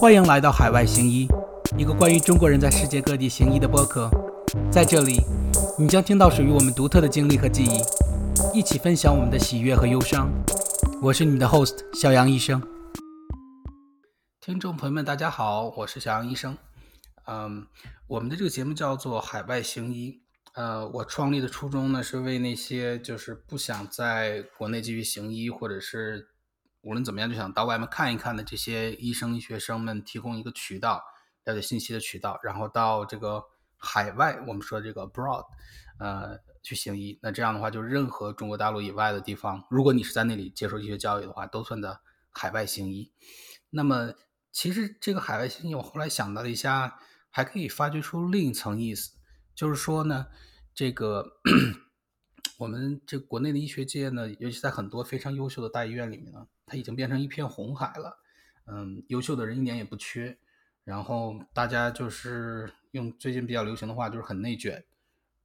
欢迎来到海外行医，一个关于中国人在世界各地行医的播客。在这里，你将听到属于我们独特的经历和记忆，一起分享我们的喜悦和忧伤。我是你的 host 小杨医生。听众朋友们，大家好，我是小杨医生。嗯，我们的这个节目叫做海外行医。呃，我创立的初衷呢，是为那些就是不想在国内继续行医，或者是无论怎么样就想到外面看一看的这些医生、医学生们提供一个渠道，了解信息的渠道，然后到这个海外，我们说这个 abroad，呃，去行医。那这样的话，就任何中国大陆以外的地方，如果你是在那里接受医学教育的话，都算在海外行医。那么，其实这个海外行医，我后来想到了一下，还可以发掘出另一层意思。就是说呢，这个 我们这国内的医学界呢，尤其在很多非常优秀的大医院里面呢，它已经变成一片红海了。嗯，优秀的人一点也不缺。然后大家就是用最近比较流行的话，就是很内卷。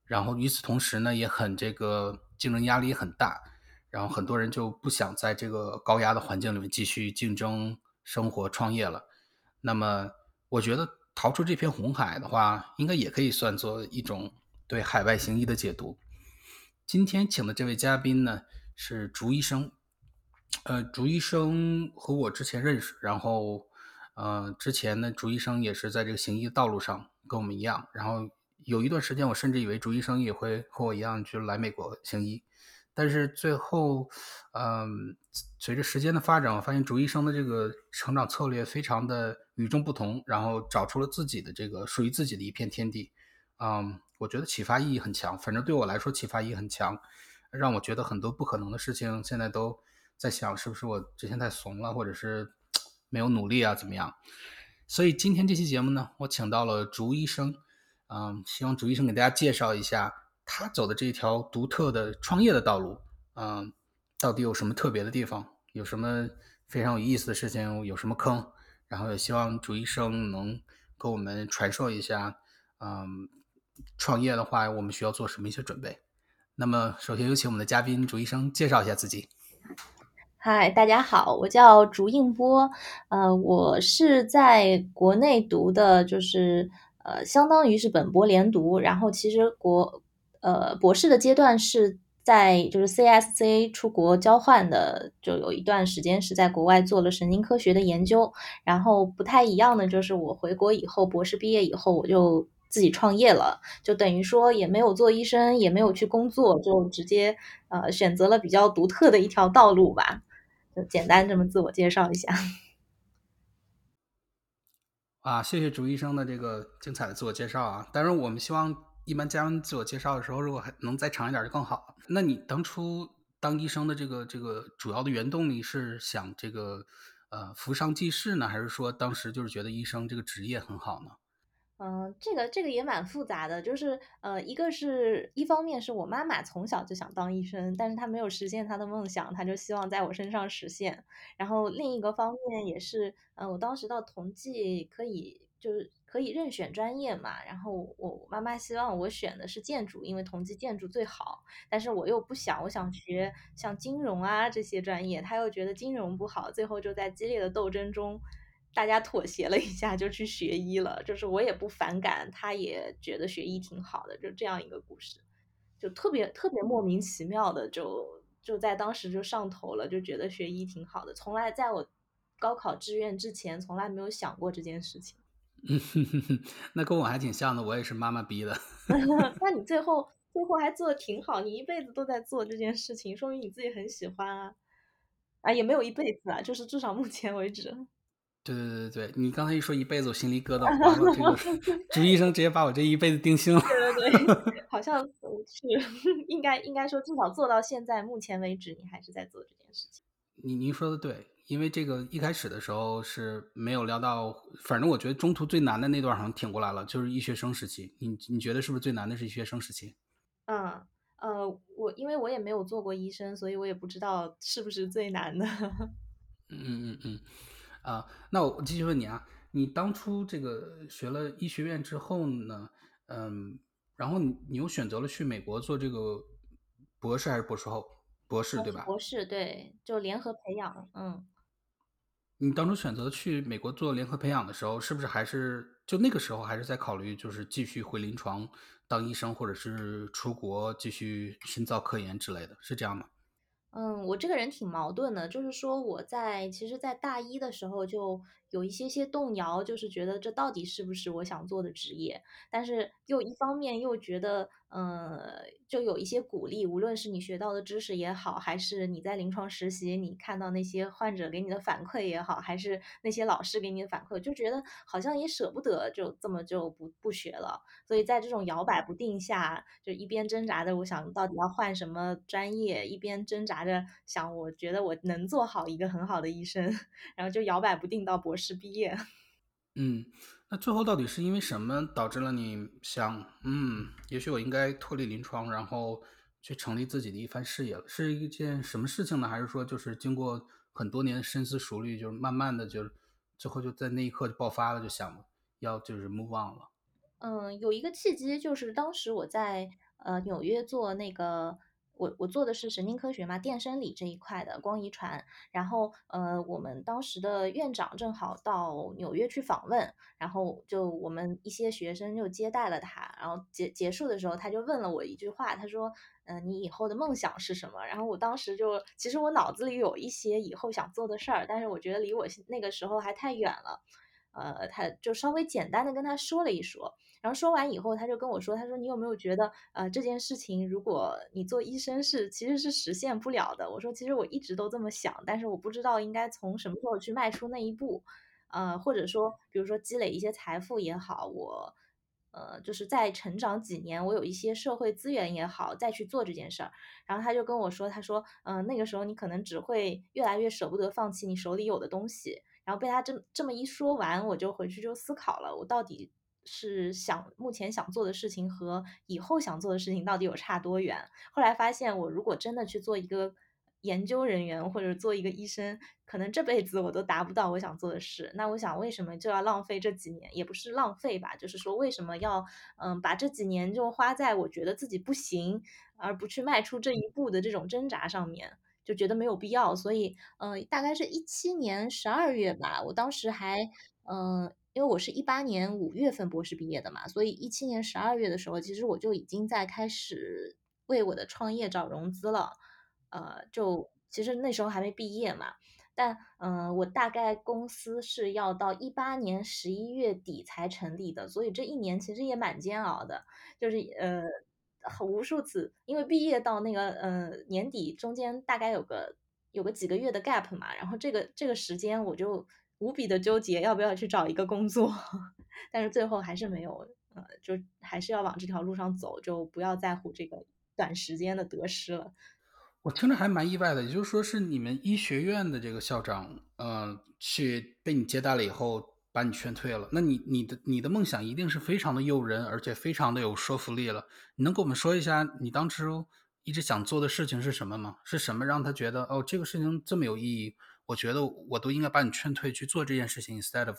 然后与此同时呢，也很这个竞争压力很大。然后很多人就不想在这个高压的环境里面继续竞争、生活、创业了。那么，我觉得。逃出这片红海的话，应该也可以算作一种对海外行医的解读。今天请的这位嘉宾呢是竹医生，呃，竹医生和我之前认识，然后，呃，之前呢，竹医生也是在这个行医的道路上跟我们一样，然后有一段时间，我甚至以为竹医生也会和我一样就来美国行医。但是最后，嗯，随着时间的发展，我发现竹医生的这个成长策略非常的与众不同，然后找出了自己的这个属于自己的一片天地，嗯，我觉得启发意义很强。反正对我来说，启发意义很强，让我觉得很多不可能的事情，现在都在想，是不是我之前太怂了，或者是没有努力啊，怎么样？所以今天这期节目呢，我请到了竹医生，嗯，希望竹医生给大家介绍一下。他走的这条独特的创业的道路，嗯，到底有什么特别的地方？有什么非常有意思的事情？有什么坑？然后也希望朱医生能给我们传授一下，嗯，创业的话，我们需要做什么一些准备？那么，首先有请我们的嘉宾朱医生介绍一下自己。嗨，大家好，我叫竹应波，呃，我是在国内读的，就是呃，相当于是本博连读，然后其实国。呃，博士的阶段是在就是 CSC 出国交换的，就有一段时间是在国外做了神经科学的研究。然后不太一样的就是我回国以后，博士毕业以后我就自己创业了，就等于说也没有做医生，也没有去工作，就直接呃选择了比较独特的一条道路吧。就简单这么自我介绍一下。啊，谢谢朱医生的这个精彩的自我介绍啊！当然我们希望。一般加完自我介绍的时候，如果还能再长一点就更好。那你当初当医生的这个这个主要的原动力是想这个呃扶上济世呢，还是说当时就是觉得医生这个职业很好呢？嗯，这个这个也蛮复杂的，就是呃，一个是一方面是我妈妈从小就想当医生，但是她没有实现她的梦想，她就希望在我身上实现。然后另一个方面也是，嗯，我当时到同济可以就是。可以任选专业嘛？然后我妈妈希望我选的是建筑，因为同济建筑最好。但是我又不想，我想学像金融啊这些专业，他又觉得金融不好。最后就在激烈的斗争中，大家妥协了一下，就去学医了。就是我也不反感，他也觉得学医挺好的，就这样一个故事，就特别特别莫名其妙的，就就在当时就上头了，就觉得学医挺好的。从来在我高考志愿之前，从来没有想过这件事情。嗯，那跟我还挺像的，我也是妈妈逼的。那你最后最后还做的挺好，你一辈子都在做这件事情，说明你自己很喜欢啊。啊，也没有一辈子啊，就是至少目前为止。对对对对对，你刚才一说一辈子，我心里咯噔，完了，这个 朱医生直接把我这一辈子定性了。对对对，好像是应该应该说，至少做到现在目前为止，你还是在做这件事情。您您说的对。因为这个一开始的时候是没有聊到，反正我觉得中途最难的那段好像挺过来了，就是医学生时期。你你觉得是不是最难的是医学生时期？嗯呃，我因为我也没有做过医生，所以我也不知道是不是最难的。嗯嗯嗯嗯，啊，那我继续问你啊，你当初这个学了医学院之后呢，嗯，然后你你又选择了去美国做这个博士还是博士后？博士对吧？博士对，就联合培养，嗯。你当初选择去美国做联合培养的时候，是不是还是就那个时候还是在考虑，就是继续回临床当医生，或者是出国继续深造科研之类的，是这样吗？嗯，我这个人挺矛盾的，就是说我在其实，在大一的时候就有一些些动摇，就是觉得这到底是不是我想做的职业，但是又一方面又觉得，呃，就有一些鼓励，无论是你学到的知识也好，还是你在临床实习，你看到那些患者给你的反馈也好，还是那些老师给你的反馈，就觉得好像也舍不得就这么就不不学了。所以在这种摇摆不定下，就一边挣扎着，我想到底要换什么专业，一边挣扎着想，我觉得我能做好一个很好的医生，然后就摇摆不定到博士毕业。嗯，那最后到底是因为什么导致了你想，嗯，也许我应该脱离临床，然后去成立自己的一番事业了？是一件什么事情呢？还是说就是经过很多年深思熟虑，就是慢慢的就最后就在那一刻就爆发了，就想要就是 move on 了？嗯，有一个契机，就是当时我在呃纽约做那个，我我做的是神经科学嘛，电生理这一块的光遗传。然后呃，我们当时的院长正好到纽约去访问，然后就我们一些学生就接待了他。然后结结束的时候，他就问了我一句话，他说：“嗯，你以后的梦想是什么？”然后我当时就其实我脑子里有一些以后想做的事儿，但是我觉得离我那个时候还太远了。呃，他就稍微简单的跟他说了一说。然后说完以后，他就跟我说：“他说你有没有觉得，呃，这件事情如果你做医生是其实是实现不了的？”我说：“其实我一直都这么想，但是我不知道应该从什么时候去迈出那一步，呃，或者说，比如说积累一些财富也好，我，呃，就是再成长几年，我有一些社会资源也好，再去做这件事儿。”然后他就跟我说：“他说，嗯，那个时候你可能只会越来越舍不得放弃你手里有的东西。”然后被他这这么一说完，我就回去就思考了，我到底。是想目前想做的事情和以后想做的事情到底有差多远？后来发现，我如果真的去做一个研究人员或者做一个医生，可能这辈子我都达不到我想做的事。那我想，为什么就要浪费这几年？也不是浪费吧，就是说，为什么要嗯把这几年就花在我觉得自己不行，而不去迈出这一步的这种挣扎上面？就觉得没有必要。所以，嗯，大概是一七年十二月吧，我当时还嗯。因为我是一八年五月份博士毕业的嘛，所以一七年十二月的时候，其实我就已经在开始为我的创业找融资了。呃，就其实那时候还没毕业嘛，但嗯，我大概公司是要到一八年十一月底才成立的，所以这一年其实也蛮煎熬的，就是呃，无数次，因为毕业到那个呃年底中间大概有个有个几个月的 gap 嘛，然后这个这个时间我就。无比的纠结，要不要去找一个工作，但是最后还是没有，呃，就还是要往这条路上走，就不要在乎这个短时间的得失了。我听着还蛮意外的，也就是说是你们医学院的这个校长，呃，去被你接待了以后，把你劝退了。那你你的你的梦想一定是非常的诱人，而且非常的有说服力了。你能给我们说一下你当初一直想做的事情是什么吗？是什么让他觉得哦，这个事情这么有意义？我觉得我都应该把你劝退去做这件事情，instead of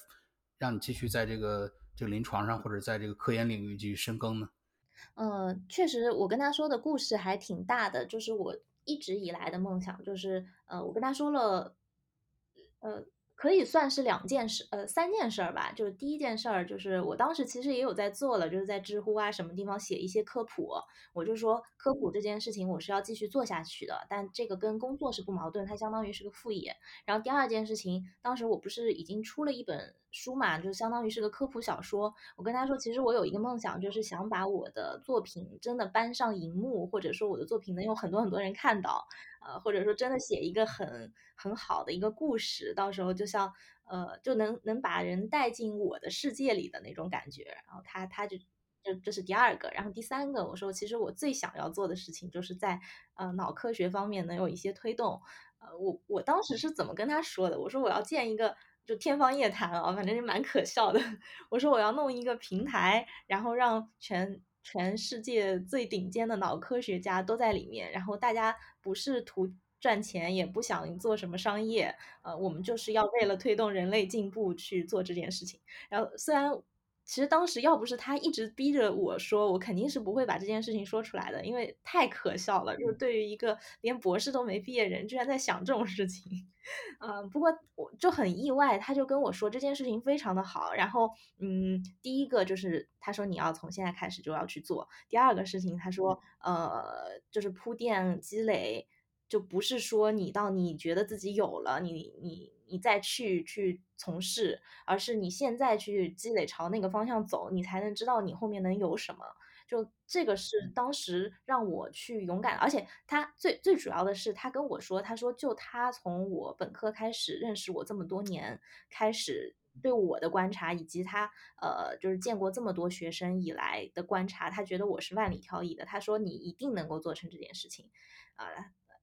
让你继续在这个这个临床上或者在这个科研领域继续深耕呢。嗯，确实，我跟他说的故事还挺大的，就是我一直以来的梦想，就是呃，我跟他说了，呃。可以算是两件事，呃，三件事儿吧。就是第一件事儿，就是我当时其实也有在做了，就是在知乎啊什么地方写一些科普。我就说科普这件事情我是要继续做下去的，但这个跟工作是不矛盾，它相当于是个副业。然后第二件事情，当时我不是已经出了一本书嘛，就相当于是个科普小说。我跟他说，其实我有一个梦想，就是想把我的作品真的搬上荧幕，或者说我的作品能有很多很多人看到。呃，或者说真的写一个很很好的一个故事，到时候就像呃，就能能把人带进我的世界里的那种感觉。然后他他就就这是第二个，然后第三个，我说其实我最想要做的事情就是在呃脑科学方面能有一些推动。呃，我我当时是怎么跟他说的？我说我要建一个就天方夜谭啊，反正是蛮可笑的。我说我要弄一个平台，然后让全。全世界最顶尖的脑科学家都在里面，然后大家不是图赚钱，也不想做什么商业，呃，我们就是要为了推动人类进步去做这件事情。然后虽然其实当时要不是他一直逼着我说，我肯定是不会把这件事情说出来的，因为太可笑了。就是对于一个连博士都没毕业人，居然在想这种事情。嗯，不过我就很意外，他就跟我说这件事情非常的好。然后，嗯，第一个就是他说你要从现在开始就要去做。第二个事情，他说，呃，就是铺垫积累。就不是说你到你觉得自己有了，你你你再去去从事，而是你现在去积累朝那个方向走，你才能知道你后面能有什么。就这个是当时让我去勇敢，而且他最最主要的是他跟我说，他说就他从我本科开始认识我这么多年，开始对我的观察，以及他呃就是见过这么多学生以来的观察，他觉得我是万里挑一的。他说你一定能够做成这件事情，啊。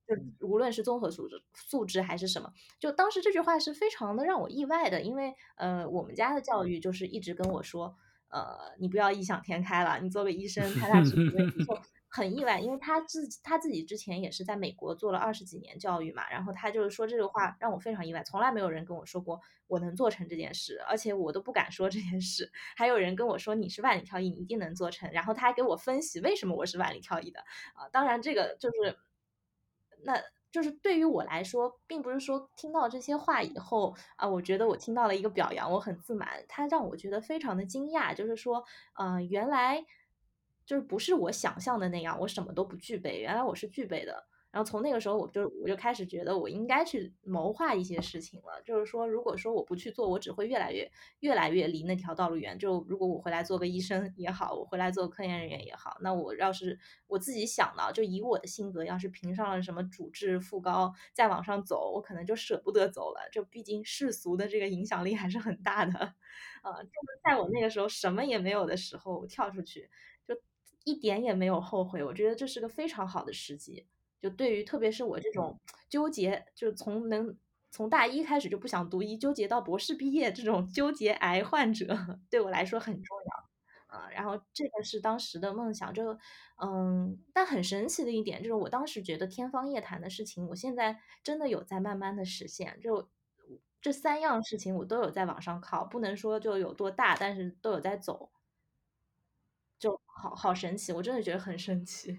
就无论是综合素质素质还是什么，就当时这句话是非常的让我意外的，因为呃，我们家的教育就是一直跟我说，呃，你不要异想天开了，你做个医生，他大学就 很意外，因为他自己他自己之前也是在美国做了二十几年教育嘛，然后他就是说这个话让我非常意外，从来没有人跟我说过我能做成这件事，而且我都不敢说这件事，还有人跟我说你是万里挑一，你一定能做成，然后他还给我分析为什么我是万里挑一的啊，当然这个就是。那就是对于我来说，并不是说听到这些话以后啊，我觉得我听到了一个表扬，我很自满。他让我觉得非常的惊讶，就是说，嗯，原来就是不是我想象的那样，我什么都不具备，原来我是具备的。然后从那个时候，我就我就开始觉得我应该去谋划一些事情了。就是说，如果说我不去做，我只会越来越越来越离那条道路远。就如果我回来做个医生也好，我回来做科研人员也好，那我要是我自己想到，就以我的性格，要是评上了什么主治副高，再往上走，我可能就舍不得走了。就毕竟世俗的这个影响力还是很大的。呃，就是在我那个时候什么也没有的时候跳出去，就一点也没有后悔。我觉得这是个非常好的时机。就对于特别是我这种纠结，就是从能从大一开始就不想读医，纠结到博士毕业这种纠结癌患者，对我来说很重要啊。然后这个是当时的梦想，就嗯，但很神奇的一点就是，我当时觉得天方夜谭的事情，我现在真的有在慢慢的实现。就这三样事情，我都有在往上靠，不能说就有多大，但是都有在走，就好好神奇，我真的觉得很神奇。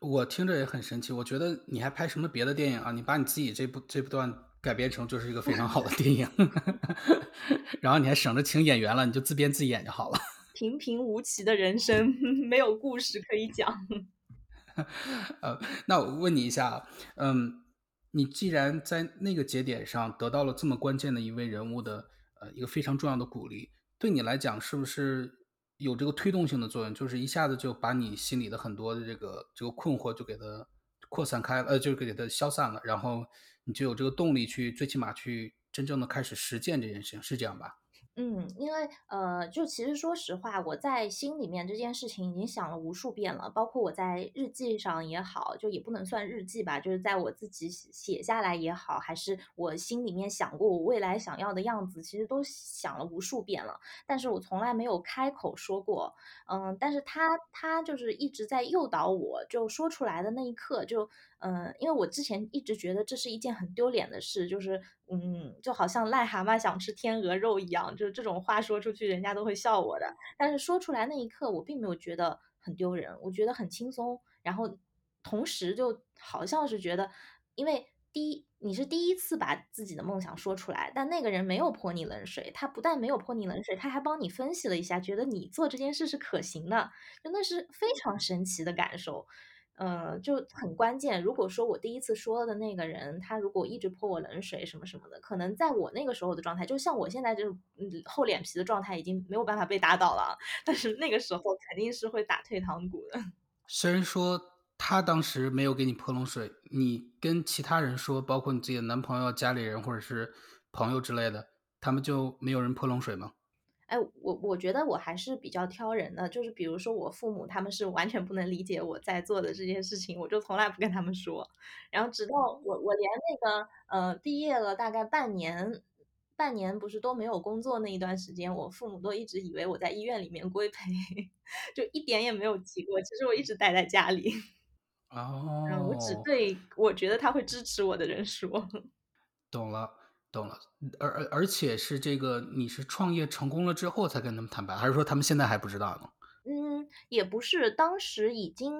我听着也很神奇，我觉得你还拍什么别的电影啊？你把你自己这部这部段改编成就是一个非常好的电影，然后你还省着请演员了，你就自编自演就好了。平平无奇的人生，没有故事可以讲。呃，那我问你一下，嗯，你既然在那个节点上得到了这么关键的一位人物的呃一个非常重要的鼓励，对你来讲是不是？有这个推动性的作用，就是一下子就把你心里的很多的这个这个困惑就给它扩散开了，呃，就给它消散了，然后你就有这个动力去最起码去真正的开始实践这件事情，是这样吧？嗯，因为呃，就其实说实话，我在心里面这件事情已经想了无数遍了，包括我在日记上也好，就也不能算日记吧，就是在我自己写下来也好，还是我心里面想过我未来想要的样子，其实都想了无数遍了，但是我从来没有开口说过。嗯，但是他他就是一直在诱导我，就说出来的那一刻就。嗯，因为我之前一直觉得这是一件很丢脸的事，就是，嗯，就好像癞蛤蟆想吃天鹅肉一样，就是这种话说出去，人家都会笑我的。但是说出来那一刻，我并没有觉得很丢人，我觉得很轻松。然后同时就好像是觉得，因为第一，你是第一次把自己的梦想说出来，但那个人没有泼你冷水，他不但没有泼你冷水，他还帮你分析了一下，觉得你做这件事是可行的，就那是非常神奇的感受。嗯，就很关键。如果说我第一次说的那个人，他如果一直泼我冷水什么什么的，可能在我那个时候的状态，就像我现在这种厚脸皮的状态，已经没有办法被打倒了。但是那个时候肯定是会打退堂鼓的。虽然说他当时没有给你泼冷水，你跟其他人说，包括你自己的男朋友、家里人或者是朋友之类的，他们就没有人泼冷水吗？哎，我我觉得我还是比较挑人的，就是比如说我父母他们是完全不能理解我在做的这件事情，我就从来不跟他们说。然后直到我我连那个呃毕业了大概半年，半年不是都没有工作那一段时间，我父母都一直以为我在医院里面规培，就一点也没有提过。其实我一直待在家里。哦。我只对我觉得他会支持我的人说。懂了。懂了，而而而且是这个，你是创业成功了之后才跟他们坦白，还是说他们现在还不知道呢？嗯，也不是，当时已经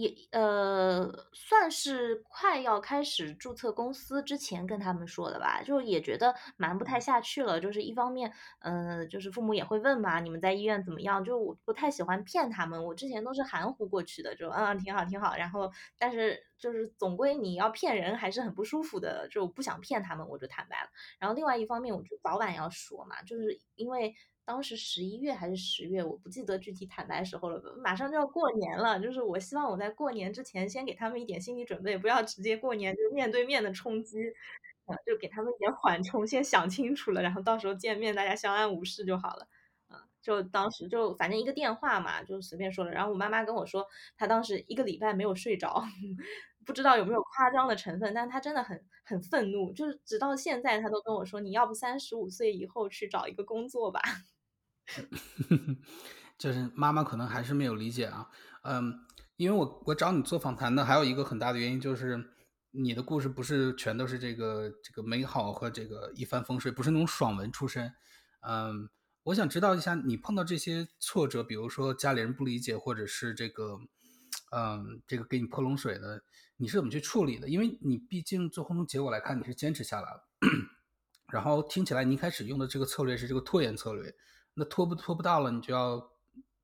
也呃，算是快要开始注册公司之前跟他们说的吧，就也觉得瞒不太下去了。就是一方面，嗯，就是父母也会问嘛，你们在医院怎么样？就我不太喜欢骗他们，我之前都是含糊过去的，就嗯，挺好挺好。然后，但是就是总归你要骗人还是很不舒服的，就不想骗他们，我就坦白了。然后另外一方面，我就早晚要说嘛，就是因为。当时十一月还是十月，我不记得具体坦白时候了。马上就要过年了，就是我希望我在过年之前先给他们一点心理准备，不要直接过年就面对面的冲击，就给他们一点缓冲，先想清楚了，然后到时候见面大家相安无事就好了。啊，就当时就反正一个电话嘛，就随便说了。然后我妈妈跟我说，她当时一个礼拜没有睡着，不知道有没有夸张的成分，但她真的很很愤怒，就是直到现在她都跟我说，你要不三十五岁以后去找一个工作吧。就是妈妈可能还是没有理解啊，嗯，因为我我找你做访谈的还有一个很大的原因就是你的故事不是全都是这个这个美好和这个一帆风顺，不是那种爽文出身，嗯，我想知道一下你碰到这些挫折，比如说家里人不理解，或者是这个，嗯，这个给你泼冷水的，你是怎么去处理的？因为你毕竟最后从结果来看，你是坚持下来了，然后听起来你一开始用的这个策略是这个拖延策略。那拖不拖不到了，你就要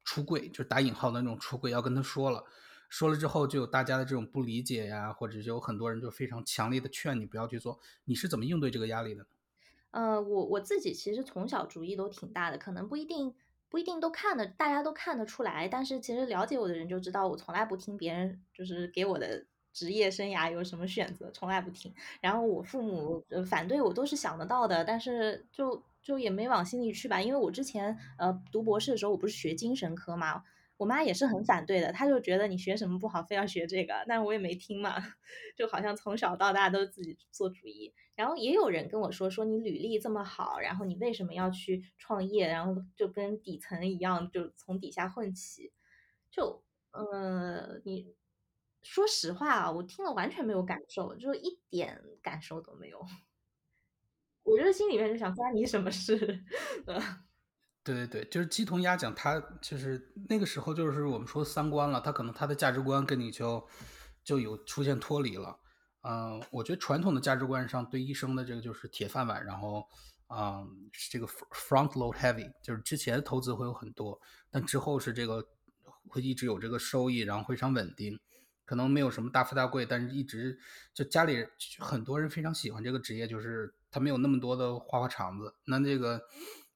出柜，就是打引号的那种出柜，要跟他说了，说了之后就有大家的这种不理解呀，或者就有很多人就非常强烈的劝你不要去做。你是怎么应对这个压力的呢？呃，我我自己其实从小主意都挺大的，可能不一定不一定都看得大家都看得出来，但是其实了解我的人就知道，我从来不听别人就是给我的职业生涯有什么选择，从来不听。然后我父母反对我都是想得到的，但是就。就也没往心里去吧，因为我之前呃读博士的时候，我不是学精神科嘛，我妈也是很反对的，她就觉得你学什么不好，非要学这个，但我也没听嘛，就好像从小到大都自己做主意。然后也有人跟我说，说你履历这么好，然后你为什么要去创业，然后就跟底层一样，就从底下混起。就呃，你说实话啊，我听了完全没有感受，就一点感受都没有。我觉得心里面就想关你什么事？对对对，就是鸡同鸭讲，他就是那个时候就是我们说三观了，他可能他的价值观跟你就就有出现脱离了。嗯，我觉得传统的价值观上对医生的这个就是铁饭碗，然后嗯，这个 front load heavy，就是之前投资会有很多，但之后是这个会一直有这个收益，然后非常稳定，可能没有什么大富大贵，但是一直就家里很多人非常喜欢这个职业，就是。他没有那么多的花花肠子，那这个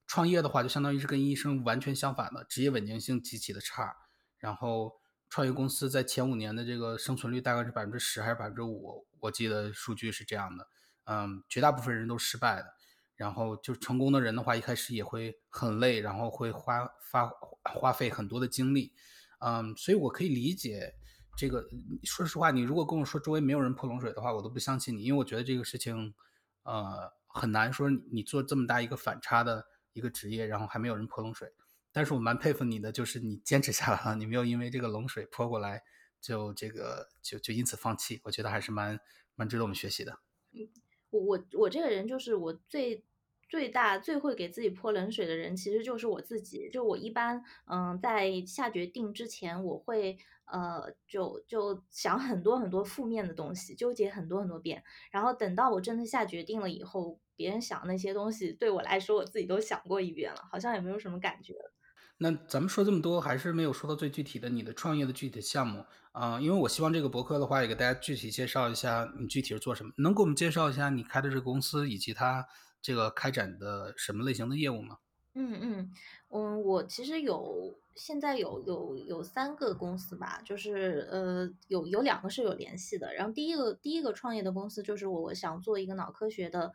创业的话，就相当于是跟医生完全相反的，职业稳定性极其的差。然后创业公司在前五年的这个生存率大概是百分之十还是百分之五，我记得数据是这样的。嗯，绝大部分人都失败的。然后就成功的人的话，一开始也会很累，然后会花花花费很多的精力。嗯，所以我可以理解这个。说实话，你如果跟我说周围没有人泼冷水的话，我都不相信你，因为我觉得这个事情。呃，很难说你做这么大一个反差的一个职业，然后还没有人泼冷水。但是我蛮佩服你的，就是你坚持下来了，你没有因为这个冷水泼过来就这个就就因此放弃。我觉得还是蛮蛮值得我们学习的。嗯，我我我这个人就是我最最大最会给自己泼冷水的人，其实就是我自己。就我一般嗯，在下决定之前，我会。呃，就就想很多很多负面的东西，纠结很多很多遍，然后等到我真的下决定了以后，别人想那些东西，对我来说，我自己都想过一遍了，好像也没有什么感觉。那咱们说这么多，还是没有说到最具体的你的创业的具体的项目啊？因为我希望这个博客的话，也给大家具体介绍一下你具体是做什么，能给我们介绍一下你开的这个公司以及它这个开展的什么类型的业务吗？嗯嗯嗯，我其实有。现在有有有三个公司吧，就是呃有有两个是有联系的。然后第一个第一个创业的公司就是我想做一个脑科学的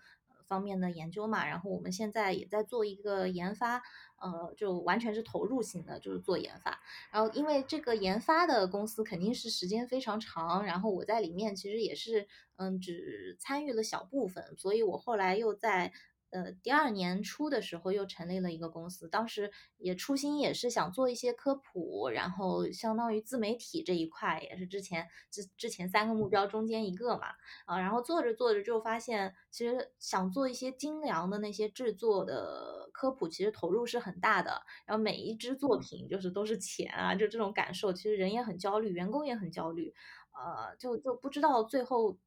方面的研究嘛，然后我们现在也在做一个研发，呃就完全是投入型的，就是做研发。然后因为这个研发的公司肯定是时间非常长，然后我在里面其实也是嗯只参与了小部分，所以我后来又在。呃第二年初的时候又成立了一个公司，当时也初心也是想做一些科普，然后相当于自媒体这一块也是之前之之前三个目标中间一个嘛。啊，然后做着做着就发现，其实想做一些精良的那些制作的科普，其实投入是很大的，然后每一支作品就是都是钱啊，就这种感受，其实人也很焦虑，员工也很焦虑，呃，就就不知道最后。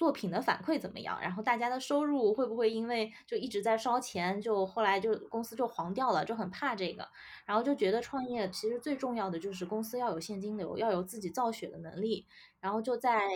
作品的反馈怎么样？然后大家的收入会不会因为就一直在烧钱，就后来就公司就黄掉了，就很怕这个。然后就觉得创业其实最重要的就是公司要有现金流，要有自己造血的能力。然后就在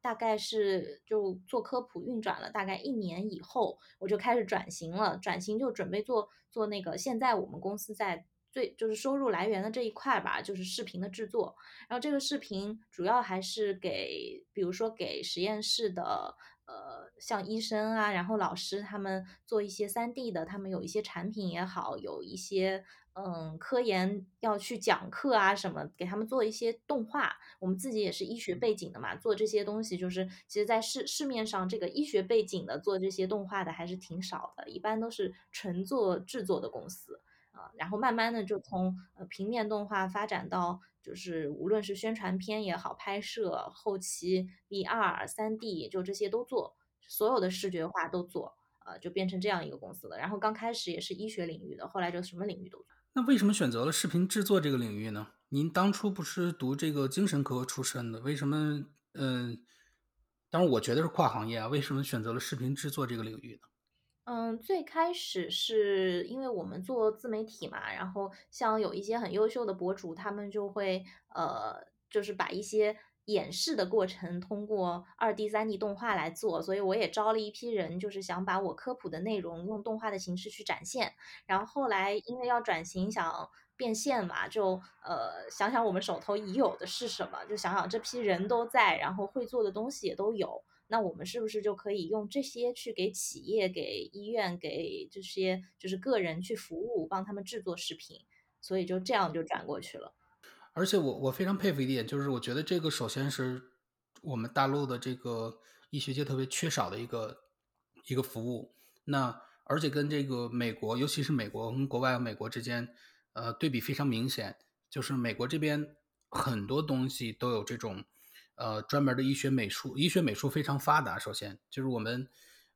大概是就做科普运转了大概一年以后，我就开始转型了。转型就准备做做那个现在我们公司在。最就是收入来源的这一块吧，就是视频的制作。然后这个视频主要还是给，比如说给实验室的，呃，像医生啊，然后老师他们做一些三 D 的，他们有一些产品也好，有一些嗯科研要去讲课啊什么，给他们做一些动画。我们自己也是医学背景的嘛，做这些东西就是，其实，在市市面上这个医学背景的做这些动画的还是挺少的，一般都是纯做制作的公司。啊，然后慢慢的就从呃平面动画发展到，就是无论是宣传片也好，拍摄、后期、VR、三 D，就这些都做，所有的视觉化都做，呃，就变成这样一个公司了。然后刚开始也是医学领域的，后来就什么领域都做。那为什么选择了视频制作这个领域呢？您当初不是读这个精神科出身的，为什么？嗯，当然我觉得是跨行业啊，为什么选择了视频制作这个领域呢？嗯，最开始是因为我们做自媒体嘛，然后像有一些很优秀的博主，他们就会呃，就是把一些演示的过程通过二 D、三 D 动画来做，所以我也招了一批人，就是想把我科普的内容用动画的形式去展现。然后后来因为要转型，想变现嘛，就呃想想我们手头已有的是什么，就想想这批人都在，然后会做的东西也都有。那我们是不是就可以用这些去给企业、给医院、给这些就是个人去服务，帮他们制作视频？所以就这样就转过去了。而且我我非常佩服一点，就是我觉得这个首先是我们大陆的这个医学界特别缺少的一个一个服务。那而且跟这个美国，尤其是美国跟国外和美国之间，呃，对比非常明显。就是美国这边很多东西都有这种。呃，专门的医学美术，医学美术非常发达。首先就是我们，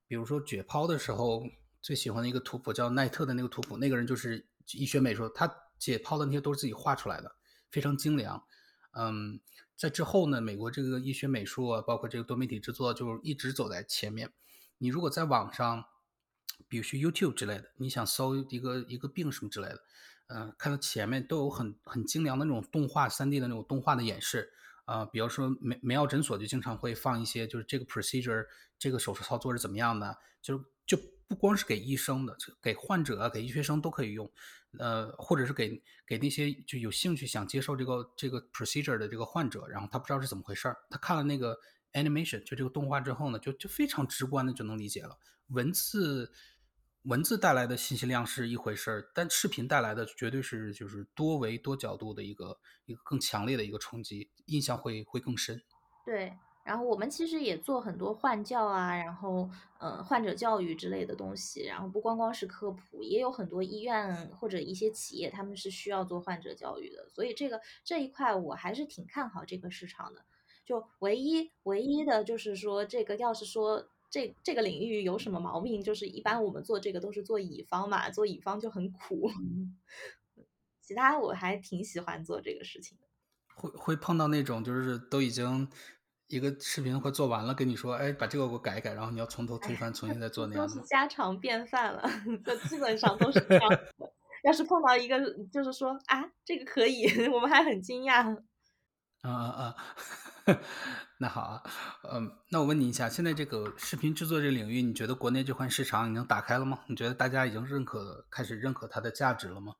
比如说解剖的时候，最喜欢的一个图谱叫奈特的那个图谱，那个人就是医学美术，他解剖的那些都是自己画出来的，非常精良。嗯，在之后呢，美国这个医学美术啊，包括这个多媒体制作，就一直走在前面。你如果在网上，比如说 YouTube 之类的，你想搜一个一个病什么之类的，嗯，看到前面都有很很精良的那种动画三 D 的那种动画的演示。啊，比如说美美奥诊所就经常会放一些，就是这个 procedure，这个手术操作是怎么样的，就就不光是给医生的，给患者、给医学生都可以用，呃，或者是给给那些就有兴趣想接受这个这个 procedure 的这个患者，然后他不知道是怎么回事儿，他看了那个 animation，就这个动画之后呢，就就非常直观的就能理解了，文字。文字带来的信息量是一回事儿，但视频带来的绝对是就是多维多角度的一个一个更强烈的一个冲击，印象会会更深。对，然后我们其实也做很多换教啊，然后嗯患者教育之类的东西，然后不光光是科普，也有很多医院或者一些企业他们是需要做患者教育的，所以这个这一块我还是挺看好这个市场的。就唯一唯一的就是说，这个要是说。这这个领域有什么毛病？就是一般我们做这个都是做乙方嘛，做乙方就很苦。其他我还挺喜欢做这个事情的。会会碰到那种就是都已经一个视频快做完了，跟你说，哎，把这个给我改一改，然后你要从头推翻，重新再做那样的。都是家常便饭了，就基本上都是这样的。要是碰到一个就是说啊，这个可以，我们还很惊讶。啊啊啊！那好啊，嗯，那我问你一下，现在这个视频制作这领域，你觉得国内这块市场已经打开了吗？你觉得大家已经认可，开始认可它的价值了吗？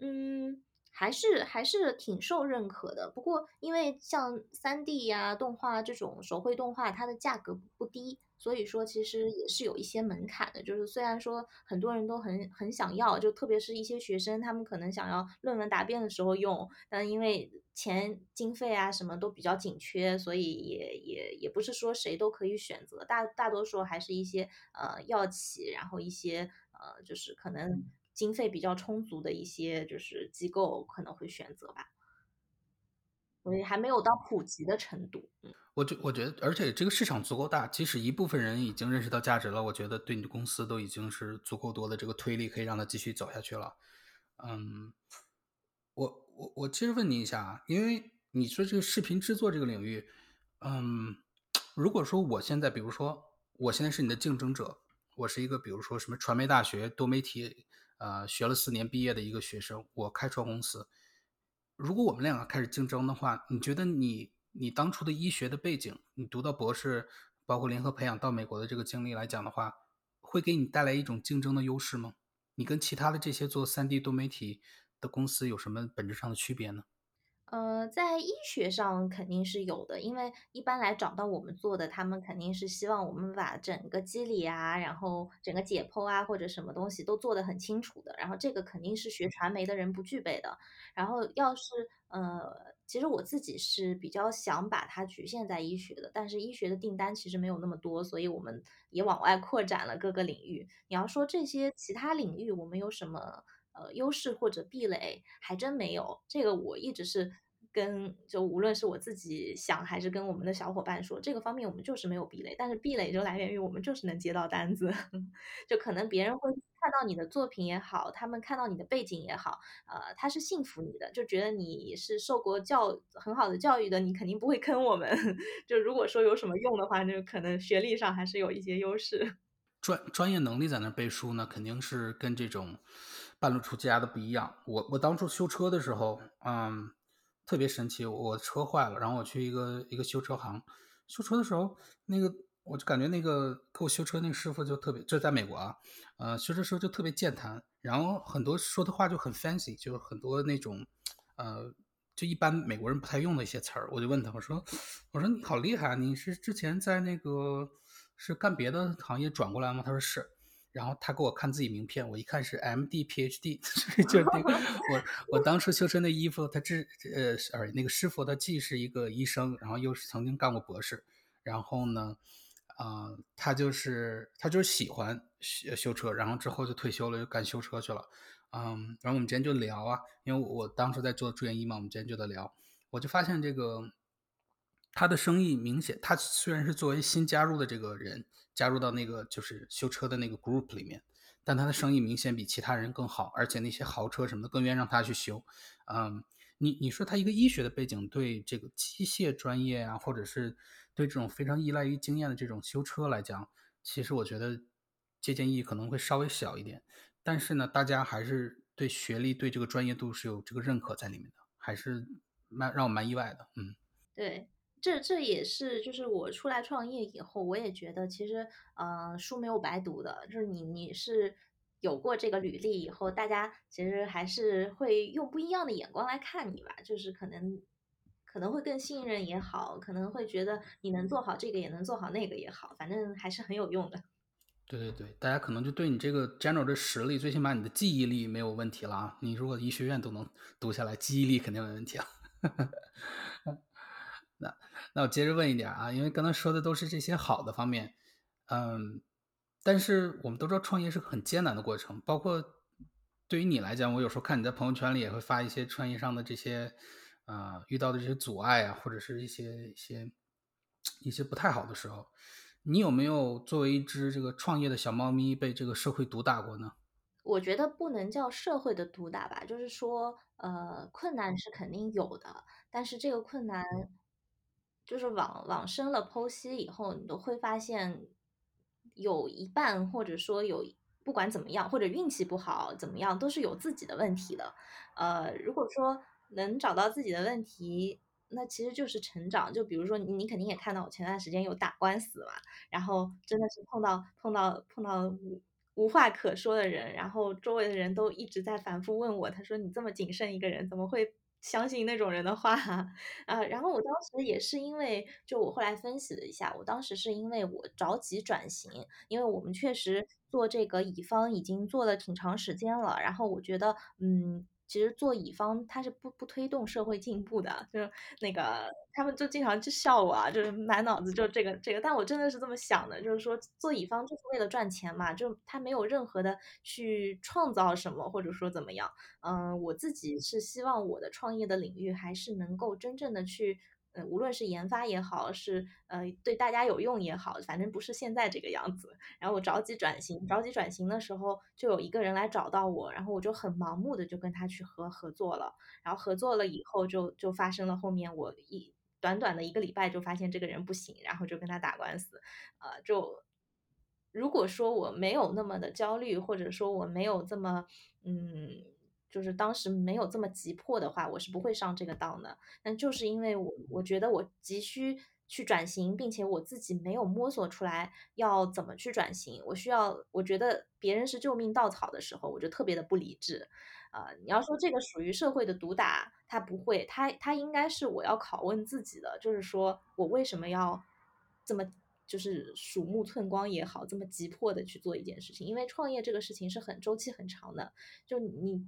嗯，还是还是挺受认可的。不过，因为像三 D 呀、动画这种手绘动画，它的价格不低，所以说其实也是有一些门槛的，就是虽然说很多人都很很想要，就特别是一些学生，他们可能想要论文答辩的时候用，但因为钱经费啊什么都比较紧缺，所以也也也不是说谁都可以选择，大大多数还是一些呃药企，然后一些呃就是可能经费比较充足的一些就是机构可能会选择吧。所以还没有到普及的程度。嗯，我觉我觉得，而且这个市场足够大，即使一部分人已经认识到价值了，我觉得对你的公司都已经是足够多的这个推力，可以让它继续走下去了。嗯，我我我接着问你一下，因为你说这个视频制作这个领域，嗯，如果说我现在，比如说我现在是你的竞争者，我是一个比如说什么传媒大学多媒体，呃，学了四年毕业的一个学生，我开创公司。如果我们两个开始竞争的话，你觉得你你当初的医学的背景，你读到博士，包括联合培养到美国的这个经历来讲的话，会给你带来一种竞争的优势吗？你跟其他的这些做三 D 多媒体的公司有什么本质上的区别呢？呃，在医学上肯定是有的，因为一般来找到我们做的，他们肯定是希望我们把整个机理啊，然后整个解剖啊或者什么东西都做得很清楚的，然后这个肯定是学传媒的人不具备的。然后要是呃，其实我自己是比较想把它局限在医学的，但是医学的订单其实没有那么多，所以我们也往外扩展了各个领域。你要说这些其他领域我们有什么？呃，优势或者壁垒还真没有，这个我一直是跟就无论是我自己想还是跟我们的小伙伴说，这个方面我们就是没有壁垒，但是壁垒就来源于我们就是能接到单子，就可能别人会看到你的作品也好，他们看到你的背景也好，呃，他是信服你的，就觉得你是受过教很好的教育的，你肯定不会坑我们。就如果说有什么用的话，就可能学历上还是有一些优势。专专业能力在那背书呢，肯定是跟这种。半路出家的不一样。我我当初修车的时候，嗯，特别神奇。我车坏了，然后我去一个一个修车行修车的时候，那个我就感觉那个给我修车那个师傅就特别，就在美国啊，呃，修车时候就特别健谈，然后很多说的话就很 fancy，就是很多那种，呃，就一般美国人不太用的一些词儿。我就问他，我说，我说你好厉害，你是之前在那个是干别的行业转过来吗？他说是。然后他给我看自己名片，我一看是 M D P H D，就是那个我 我当初修车那衣服，他这呃，sorry，那个师傅他既是一个医生，然后又是曾经干过博士，然后呢，啊，他就是他就是喜欢修修车，然后之后就退休了，就干修车去了，嗯，然后我们今天就聊啊，因为我当时在做住院医嘛，我们今天就在聊，我就发现这个。他的生意明显，他虽然是作为新加入的这个人，加入到那个就是修车的那个 group 里面，但他的生意明显比其他人更好，而且那些豪车什么的更愿意让他去修。嗯，你你说他一个医学的背景，对这个机械专业啊，或者是对这种非常依赖于经验的这种修车来讲，其实我觉得借鉴意义可能会稍微小一点。但是呢，大家还是对学历、对这个专业度是有这个认可在里面的，还是蛮让我蛮意外的。嗯，对。这这也是，就是我出来创业以后，我也觉得其实，呃，书没有白读的，就是你你是有过这个履历以后，大家其实还是会用不一样的眼光来看你吧，就是可能可能会更信任也好，可能会觉得你能做好这个也能做好那个也好，反正还是很有用的。对对对，大家可能就对你这个 general 的实力，最起码你的记忆力没有问题了啊。你如果医学院都能读下来，记忆力肯定没问题啊。那我接着问一点啊，因为刚才说的都是这些好的方面，嗯，但是我们都知道创业是个很艰难的过程，包括对于你来讲，我有时候看你在朋友圈里也会发一些创业上的这些，啊，遇到的这些阻碍啊，或者是一些一些一些不太好的时候，你有没有作为一只这个创业的小猫咪被这个社会毒打过呢？我觉得不能叫社会的毒打吧，就是说，呃，困难是肯定有的，但是这个困难。就是往往深了剖析以后，你都会发现，有一半或者说有不管怎么样，或者运气不好怎么样，都是有自己的问题的。呃，如果说能找到自己的问题，那其实就是成长。就比如说你，你肯定也看到我前段时间有打官司嘛，然后真的是碰到碰到碰到无无话可说的人，然后周围的人都一直在反复问我，他说你这么谨慎一个人，怎么会？相信那种人的话啊。然后我当时也是因为，就我后来分析了一下，我当时是因为我着急转型，因为我们确实做这个乙方已经做了挺长时间了，然后我觉得，嗯。其实做乙方他是不不推动社会进步的，就是那个他们就经常就笑我啊，就是满脑子就这个这个，但我真的是这么想的，就是说做乙方就是为了赚钱嘛，就他没有任何的去创造什么，或者说怎么样，嗯，我自己是希望我的创业的领域还是能够真正的去。无论是研发也好，是呃对大家有用也好，反正不是现在这个样子。然后我着急转型，着急转型的时候，就有一个人来找到我，然后我就很盲目的就跟他去合合作了。然后合作了以后，就就发生了后面我一短短的一个礼拜就发现这个人不行，然后就跟他打官司。呃，就如果说我没有那么的焦虑，或者说我没有这么嗯。就是当时没有这么急迫的话，我是不会上这个当的。但就是因为我我觉得我急需去转型，并且我自己没有摸索出来要怎么去转型，我需要我觉得别人是救命稻草的时候，我就特别的不理智。啊，你要说这个属于社会的毒打，他不会，他他应该是我要拷问自己的，就是说我为什么要这么就是鼠目寸光也好，这么急迫的去做一件事情？因为创业这个事情是很周期很长的，就你。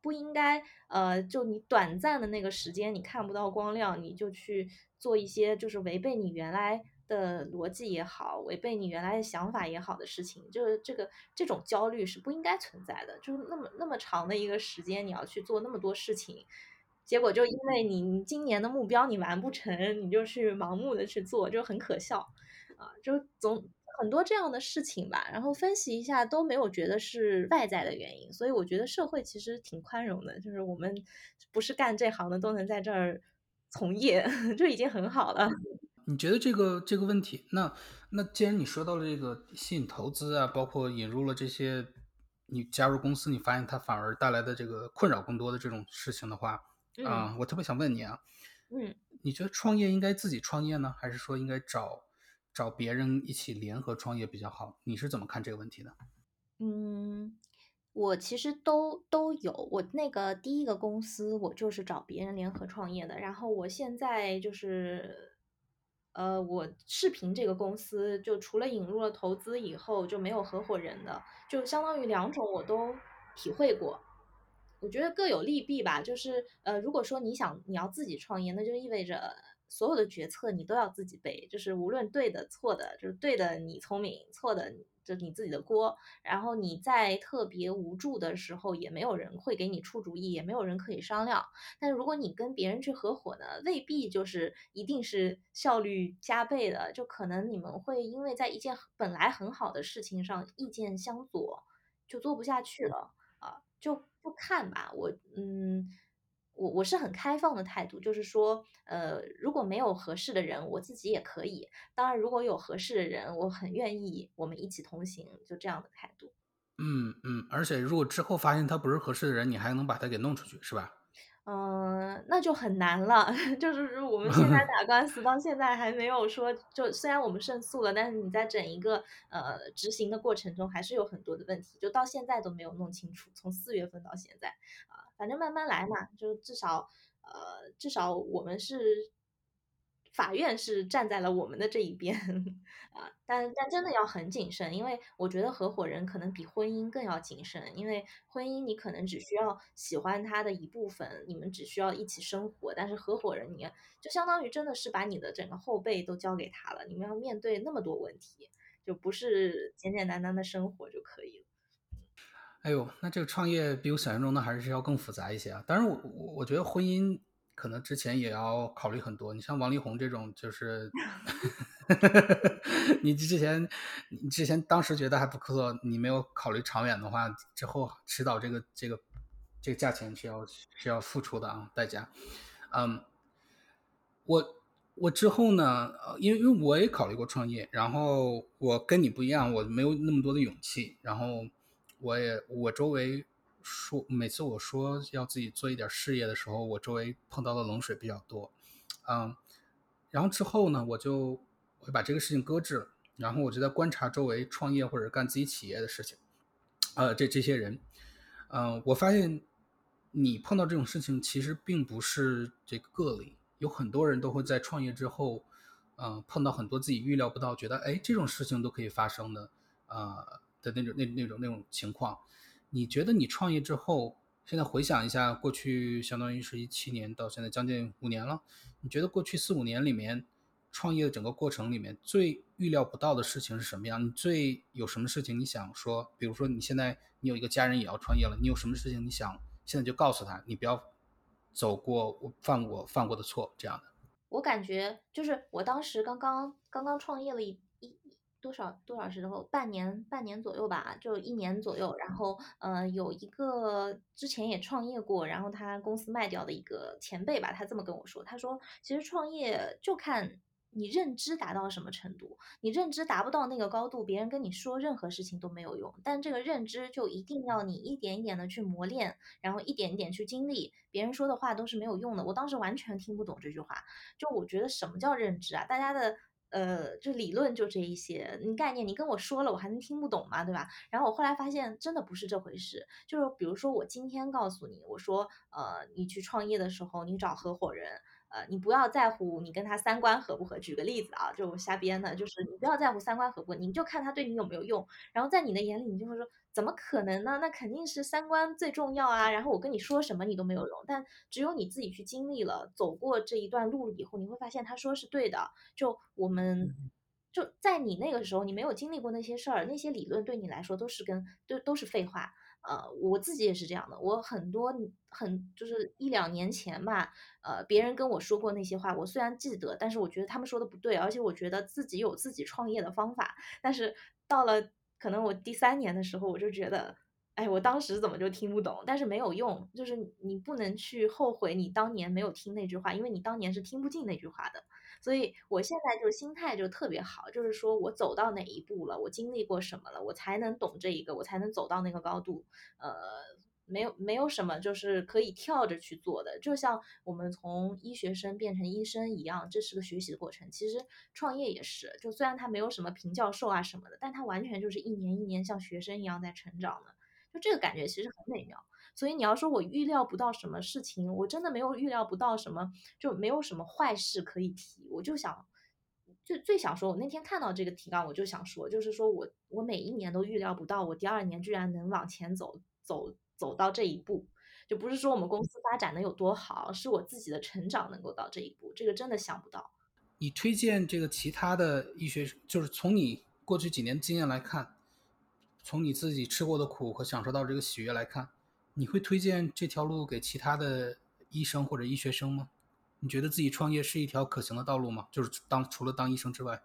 不应该，呃，就你短暂的那个时间，你看不到光亮，你就去做一些就是违背你原来的逻辑也好，违背你原来的想法也好的事情，就是这个这种焦虑是不应该存在的。就是那么那么长的一个时间，你要去做那么多事情，结果就因为你今年的目标你完不成，你就去盲目的去做，就很可笑啊！就总。很多这样的事情吧，然后分析一下都没有觉得是外在的原因，所以我觉得社会其实挺宽容的，就是我们不是干这行的都能在这儿从业，就已经很好了。你觉得这个这个问题，那那既然你说到了这个吸引投资啊，包括引入了这些，你加入公司，你发现它反而带来的这个困扰更多的这种事情的话，啊，我特别想问你啊，嗯，你觉得创业应该自己创业呢，还是说应该找？找别人一起联合创业比较好，你是怎么看这个问题的？嗯，我其实都都有。我那个第一个公司，我就是找别人联合创业的。然后我现在就是，呃，我视频这个公司，就除了引入了投资以后，就没有合伙人的，就相当于两种我都体会过。我觉得各有利弊吧。就是，呃，如果说你想你要自己创业，那就意味着。所有的决策你都要自己背，就是无论对的错的，就是对的你聪明，错的就你自己的锅。然后你在特别无助的时候，也没有人会给你出主意，也没有人可以商量。但是如果你跟别人去合伙呢，未必就是一定是效率加倍的，就可能你们会因为在一件本来很好的事情上意见相左，就做不下去了啊，就不看吧。我嗯。我我是很开放的态度，就是说，呃，如果没有合适的人，我自己也可以。当然，如果有合适的人，我很愿意我们一起同行，就这样的态度。嗯嗯，而且如果之后发现他不是合适的人，你还能把他给弄出去，是吧？嗯，那就很难了。就是我们现在打官司到现在还没有说，就虽然我们胜诉了，但是你在整一个呃执行的过程中还是有很多的问题，就到现在都没有弄清楚。从四月份到现在啊，反正慢慢来嘛，就至少呃至少我们是。法院是站在了我们的这一边啊，但但真的要很谨慎，因为我觉得合伙人可能比婚姻更要谨慎，因为婚姻你可能只需要喜欢他的一部分，你们只需要一起生活，但是合伙人你就相当于真的是把你的整个后背都交给他了，你们要面对那么多问题，就不是简简单单的生活就可以了。哎呦，那这个创业比我想象中的还是要更复杂一些啊！当然，我我我觉得婚姻。可能之前也要考虑很多，你像王力宏这种，就是 你之前，你之前当时觉得还不错，你没有考虑长远的话，之后迟早这个这个这个价钱是要是要付出的啊，代价。嗯，我我之后呢，因为因为我也考虑过创业，然后我跟你不一样，我没有那么多的勇气，然后我也我周围。说每次我说要自己做一点事业的时候，我周围碰到的冷水比较多，嗯，然后之后呢，我就会把这个事情搁置了，然后我就在观察周围创业或者干自己企业的事情，呃，这这些人，嗯，我发现你碰到这种事情其实并不是这个个例，有很多人都会在创业之后，呃，碰到很多自己预料不到，觉得哎这种事情都可以发生的，呃的那种那那种那种情况。你觉得你创业之后，现在回想一下过去，相当于是一七年到现在将近五年了，你觉得过去四五年里面？创业的整个过程里面，最预料不到的事情是什么样？你最有什么事情你想说？比如说你现在你有一个家人也要创业了，你有什么事情你想现在就告诉他，你不要走过我犯过犯过的错这样的。我感觉就是我当时刚刚刚刚创业了一多少多少时候，半年半年左右吧，就一年左右。然后呃，有一个之前也创业过，然后他公司卖掉的一个前辈吧，他这么跟我说，他说其实创业就看。你认知达到什么程度？你认知达不到那个高度，别人跟你说任何事情都没有用。但这个认知就一定要你一点一点的去磨练，然后一点一点去经历。别人说的话都是没有用的。我当时完全听不懂这句话。就我觉得什么叫认知啊？大家的呃，就理论就这一些，你概念你跟我说了，我还能听不懂吗？对吧？然后我后来发现真的不是这回事。就是比如说我今天告诉你，我说呃，你去创业的时候，你找合伙人。呃，你不要在乎你跟他三观合不合。举个例子啊，就瞎编的，就是你不要在乎三观合不合，你就看他对你有没有用。然后在你的眼里，你就会说，怎么可能呢？那肯定是三观最重要啊。然后我跟你说什么你都没有用，但只有你自己去经历了，走过这一段路以后，你会发现他说是对的。就我们就在你那个时候，你没有经历过那些事儿，那些理论对你来说都是跟都都是废话。呃，我自己也是这样的。我很多很就是一两年前吧，呃，别人跟我说过那些话，我虽然记得，但是我觉得他们说的不对，而且我觉得自己有自己创业的方法。但是到了可能我第三年的时候，我就觉得。哎，我当时怎么就听不懂？但是没有用，就是你不能去后悔你当年没有听那句话，因为你当年是听不进那句话的。所以我现在就心态就特别好，就是说我走到哪一步了，我经历过什么了，我才能懂这一个，我才能走到那个高度。呃，没有没有什么就是可以跳着去做的，就像我们从医学生变成医生一样，这是个学习的过程。其实创业也是，就虽然他没有什么评教授啊什么的，但他完全就是一年一年像学生一样在成长的。就这个感觉其实很美妙，所以你要说我预料不到什么事情，我真的没有预料不到什么，就没有什么坏事可以提。我就想，最最想说，我那天看到这个提纲，我就想说，就是说我我每一年都预料不到，我第二年居然能往前走，走走到这一步，就不是说我们公司发展的有多好，是我自己的成长能够到这一步，这个真的想不到。你推荐这个其他的医学，就是从你过去几年经验来看。从你自己吃过的苦和享受到这个喜悦来看，你会推荐这条路给其他的医生或者医学生吗？你觉得自己创业是一条可行的道路吗？就是当除了当医生之外，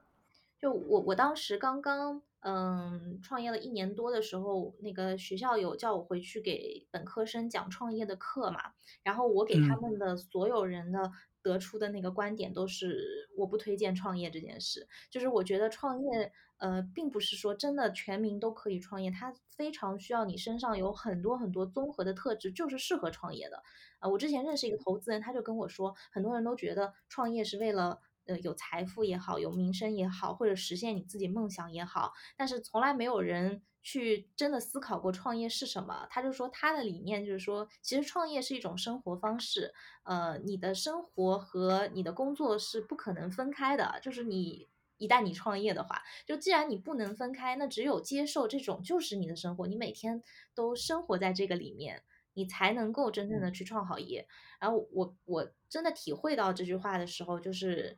就我我当时刚刚嗯创业了一年多的时候，那个学校有叫我回去给本科生讲创业的课嘛，然后我给他们的所有人的得出的那个观点都是我不推荐创业这件事，就是我觉得创业。呃，并不是说真的全民都可以创业，它非常需要你身上有很多很多综合的特质，就是适合创业的。呃，我之前认识一个投资人，他就跟我说，很多人都觉得创业是为了呃有财富也好，有名声也好，或者实现你自己梦想也好，但是从来没有人去真的思考过创业是什么。他就说他的理念就是说，其实创业是一种生活方式，呃，你的生活和你的工作是不可能分开的，就是你。一旦你创业的话，就既然你不能分开，那只有接受这种就是你的生活，你每天都生活在这个里面，你才能够真正的去创好业。然后我我真的体会到这句话的时候，就是嗯，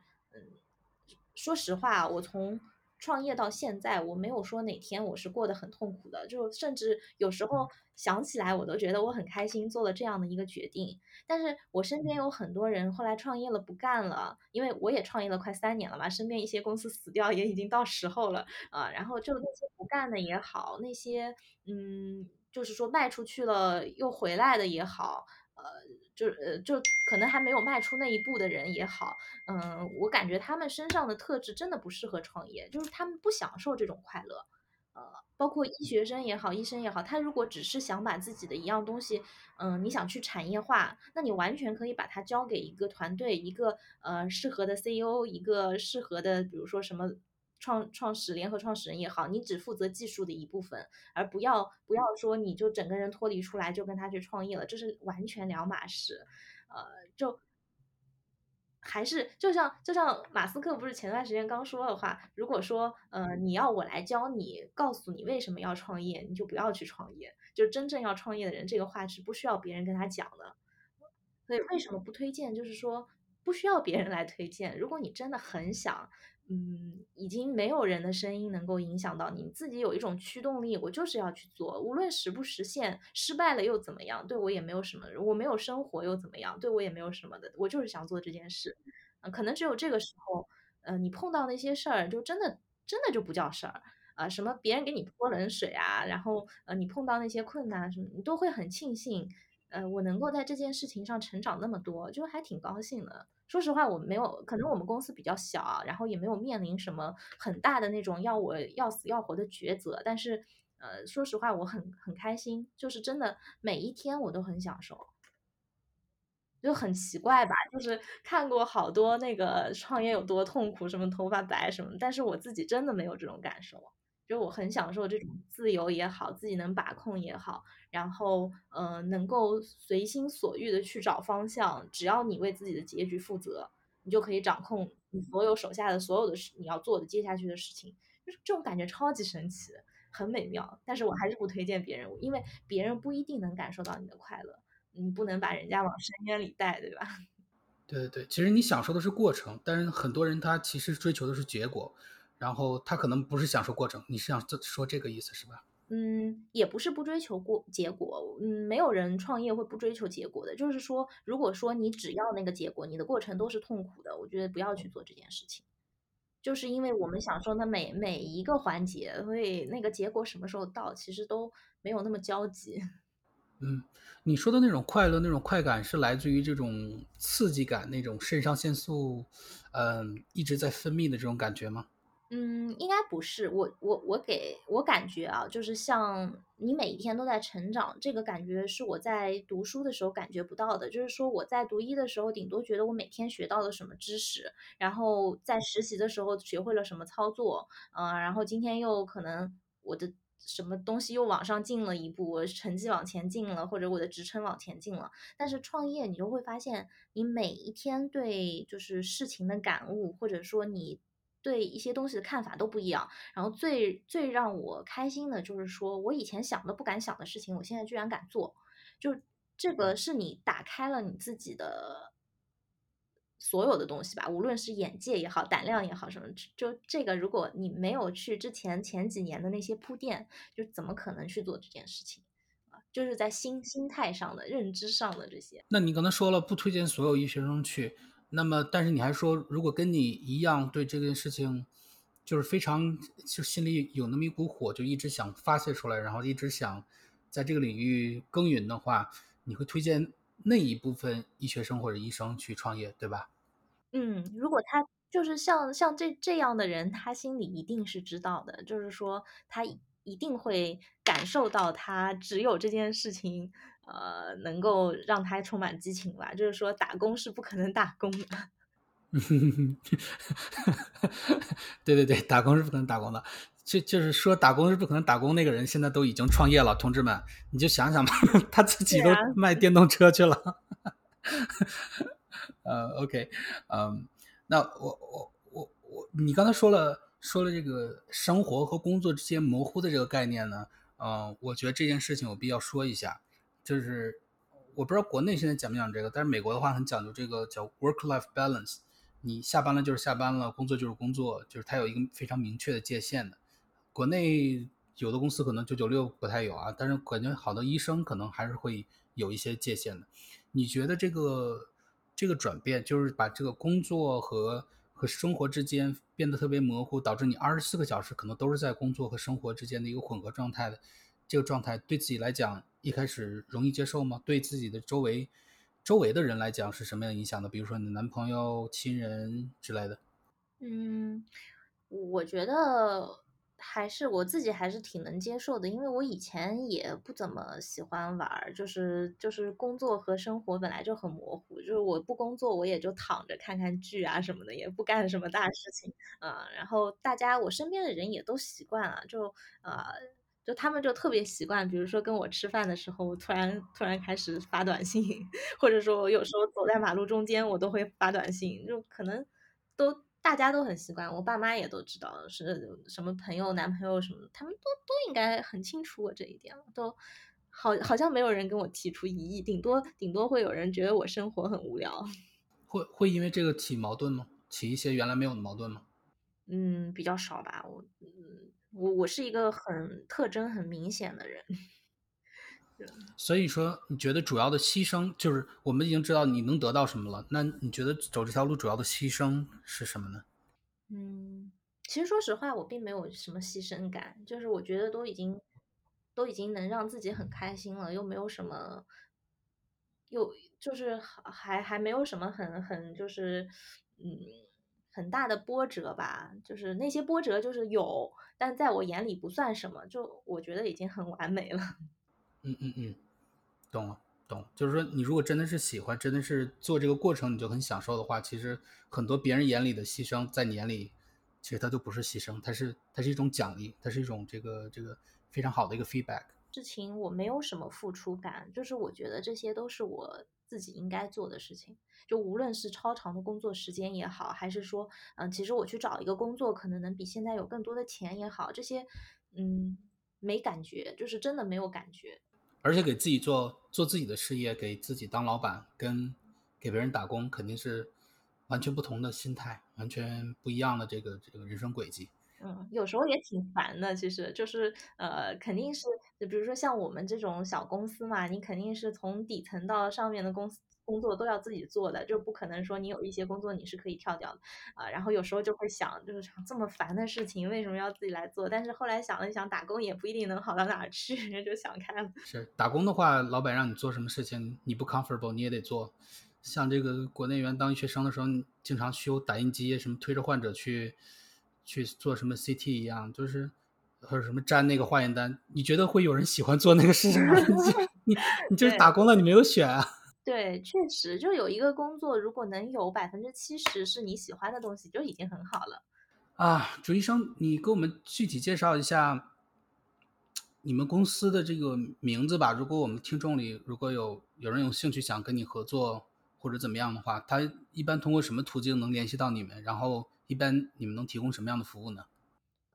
说实话，我从。创业到现在，我没有说哪天我是过得很痛苦的，就甚至有时候想起来，我都觉得我很开心做了这样的一个决定。但是我身边有很多人后来创业了不干了，因为我也创业了快三年了嘛，身边一些公司死掉也已经到时候了啊。然后就那些不干的也好，那些嗯，就是说卖出去了又回来的也好。呃，就呃，就可能还没有迈出那一步的人也好，嗯，我感觉他们身上的特质真的不适合创业，就是他们不享受这种快乐。呃，包括医学生也好，医生也好，他如果只是想把自己的一样东西，嗯，你想去产业化，那你完全可以把它交给一个团队，一个呃适合的 CEO，一个适合的，比如说什么创创始联合创始人也好，你只负责技术的一部分，而不要不要说你就整个人脱离出来就跟他去创业了，这是完全两码事。呃，就还是就像就像马斯克不是前段时间刚说的话，如果说呃你要我来教你，告诉你为什么要创业，你就不要去创业。就真正要创业的人，这个话是不需要别人跟他讲的。所以为什么不推荐？就是说不需要别人来推荐。如果你真的很想。嗯，已经没有人的声音能够影响到你，自己有一种驱动力，我就是要去做，无论实不实现，失败了又怎么样？对我也没有什么，我没有生活又怎么样？对我也没有什么的，我就是想做这件事。嗯，可能只有这个时候，呃，你碰到那些事儿，就真的真的就不叫事儿啊。什么别人给你泼冷水啊，然后呃，你碰到那些困难什么，你都会很庆幸，呃，我能够在这件事情上成长那么多，就还挺高兴的。说实话，我没有，可能我们公司比较小，然后也没有面临什么很大的那种要我要死要活的抉择。但是，呃，说实话，我很很开心，就是真的每一天我都很享受，就很奇怪吧？就是看过好多那个创业有多痛苦，什么头发白什么，但是我自己真的没有这种感受。就我很享受这种自由也好，自己能把控也好，然后呃能够随心所欲的去找方向，只要你为自己的结局负责，你就可以掌控你所有手下的所有的事，你要做的接下去的事情，就是这种感觉超级神奇，很美妙。但是我还是不推荐别人，因为别人不一定能感受到你的快乐，你不能把人家往深渊里带，对吧？对对对，其实你享受的是过程，但是很多人他其实追求的是结果。然后他可能不是享受过程，你是想说这个意思是吧？嗯，也不是不追求过结果，嗯，没有人创业会不追求结果的。就是说，如果说你只要那个结果，你的过程都是痛苦的，我觉得不要去做这件事情。就是因为我们享受的每每一个环节，所以那个结果什么时候到，其实都没有那么焦急。嗯，你说的那种快乐、那种快感，是来自于这种刺激感，那种肾上腺素，嗯，一直在分泌的这种感觉吗？嗯，应该不是我我我给我感觉啊，就是像你每一天都在成长，这个感觉是我在读书的时候感觉不到的。就是说我在读医的时候，顶多觉得我每天学到了什么知识，然后在实习的时候学会了什么操作，嗯，然后今天又可能我的什么东西又往上进了一步，我成绩往前进了，或者我的职称往前进了。但是创业，你就会发现，你每一天对就是事情的感悟，或者说你。对一些东西的看法都不一样，然后最最让我开心的就是说，我以前想都不敢想的事情，我现在居然敢做，就这个是你打开了你自己的所有的东西吧，无论是眼界也好，胆量也好，什么就这个，如果你没有去之前前几年的那些铺垫，就怎么可能去做这件事情啊？就是在心心态上的、认知上的这些。那你刚才说了不推荐所有医学生去。那么，但是你还说，如果跟你一样对这件事情，就是非常就心里有那么一股火，就一直想发泄出来，然后一直想在这个领域耕耘的话，你会推荐那一部分医学生或者医生去创业，对吧？嗯，如果他就是像像这这样的人，他心里一定是知道的，就是说他一定会感受到，他只有这件事情。呃，能够让他充满激情吧？就是说，打工是不可能打工的。对对对，打工是不可能打工的。就就是说，打工是不可能打工那个人，现在都已经创业了，同志们，你就想想吧，他自己都卖电动车去了。呃，OK，嗯，那我我我我，你刚才说了说了这个生活和工作之间模糊的这个概念呢，嗯，我觉得这件事情有必要说一下。就是我不知道国内现在讲不讲这个，但是美国的话很讲究这个叫 work-life balance。你下班了就是下班了，工作就是工作，就是它有一个非常明确的界限的。国内有的公司可能九九六不太有啊，但是感觉好多医生可能还是会有一些界限的。你觉得这个这个转变，就是把这个工作和和生活之间变得特别模糊，导致你二十四个小时可能都是在工作和生活之间的一个混合状态的这个状态，对自己来讲？一开始容易接受吗？对自己的周围周围的人来讲是什么样的影响的？比如说你的男朋友、亲人之类的。嗯，我觉得还是我自己还是挺能接受的，因为我以前也不怎么喜欢玩，就是就是工作和生活本来就很模糊，就是我不工作我也就躺着看看剧啊什么的，也不干什么大事情啊。然后大家我身边的人也都习惯了，就呃就他们就特别习惯，比如说跟我吃饭的时候，突然突然开始发短信，或者说我有时候走在马路中间，我都会发短信，就可能都。大家都很习惯，我爸妈也都知道是什么朋友、男朋友什么，他们都都应该很清楚我这一点了，都好好像没有人跟我提出异议，顶多顶多会有人觉得我生活很无聊，会会因为这个起矛盾吗？起一些原来没有的矛盾吗？嗯，比较少吧，我嗯我我是一个很特征很明显的人。所以说，你觉得主要的牺牲就是我们已经知道你能得到什么了？那你觉得走这条路主要的牺牲是什么呢？嗯，其实说实话，我并没有什么牺牲感，就是我觉得都已经都已经能让自己很开心了，又没有什么，又就是还还没有什么很很就是嗯很大的波折吧，就是那些波折就是有，但在我眼里不算什么，就我觉得已经很完美了。嗯嗯嗯，懂了懂了，就是说你如果真的是喜欢，真的是做这个过程你就很享受的话，其实很多别人眼里的牺牲，在你眼里，其实它都不是牺牲，它是它是一种奖励，它是一种这个这个非常好的一个 feedback。事情我没有什么付出感，就是我觉得这些都是我自己应该做的事情，就无论是超长的工作时间也好，还是说嗯，其实我去找一个工作可能能比现在有更多的钱也好，这些嗯没感觉，就是真的没有感觉。而且给自己做做自己的事业，给自己当老板，跟给别人打工，肯定是完全不同的心态，完全不一样的这个这个人生轨迹。嗯，有时候也挺烦的，其实就是呃，肯定是，就比如说像我们这种小公司嘛，你肯定是从底层到上面的公司。工作都要自己做的，就不可能说你有一些工作你是可以跳掉的啊。然后有时候就会想，就是这么烦的事情为什么要自己来做？但是后来想了想，打工也不一定能好到哪儿去，就想开了。是打工的话，老板让你做什么事情，你不 comfortable 你也得做。像这个国内员当医学生的时候，经常修打印机，什么推着患者去去做什么 CT 一样，就是或者什么粘那个化验单。你觉得会有人喜欢做那个事情吗？你你就是打工了，你没有选啊。对，确实，就有一个工作，如果能有百分之七十是你喜欢的东西，就已经很好了。啊，朱医生，你给我们具体介绍一下你们公司的这个名字吧。如果我们听众里如果有有人有兴趣想跟你合作或者怎么样的话，他一般通过什么途径能联系到你们？然后一般你们能提供什么样的服务呢？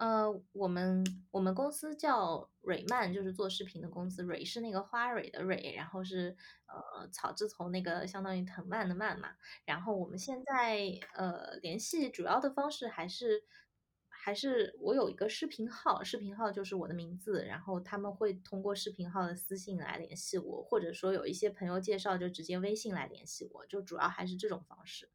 呃，我们我们公司叫蕊曼，就是做视频的公司。蕊是那个花蕊的蕊，然后是呃草字头那个相当于藤蔓的蔓嘛。然后我们现在呃联系主要的方式还是还是我有一个视频号，视频号就是我的名字，然后他们会通过视频号的私信来联系我，或者说有一些朋友介绍就直接微信来联系我，就主要还是这种方式。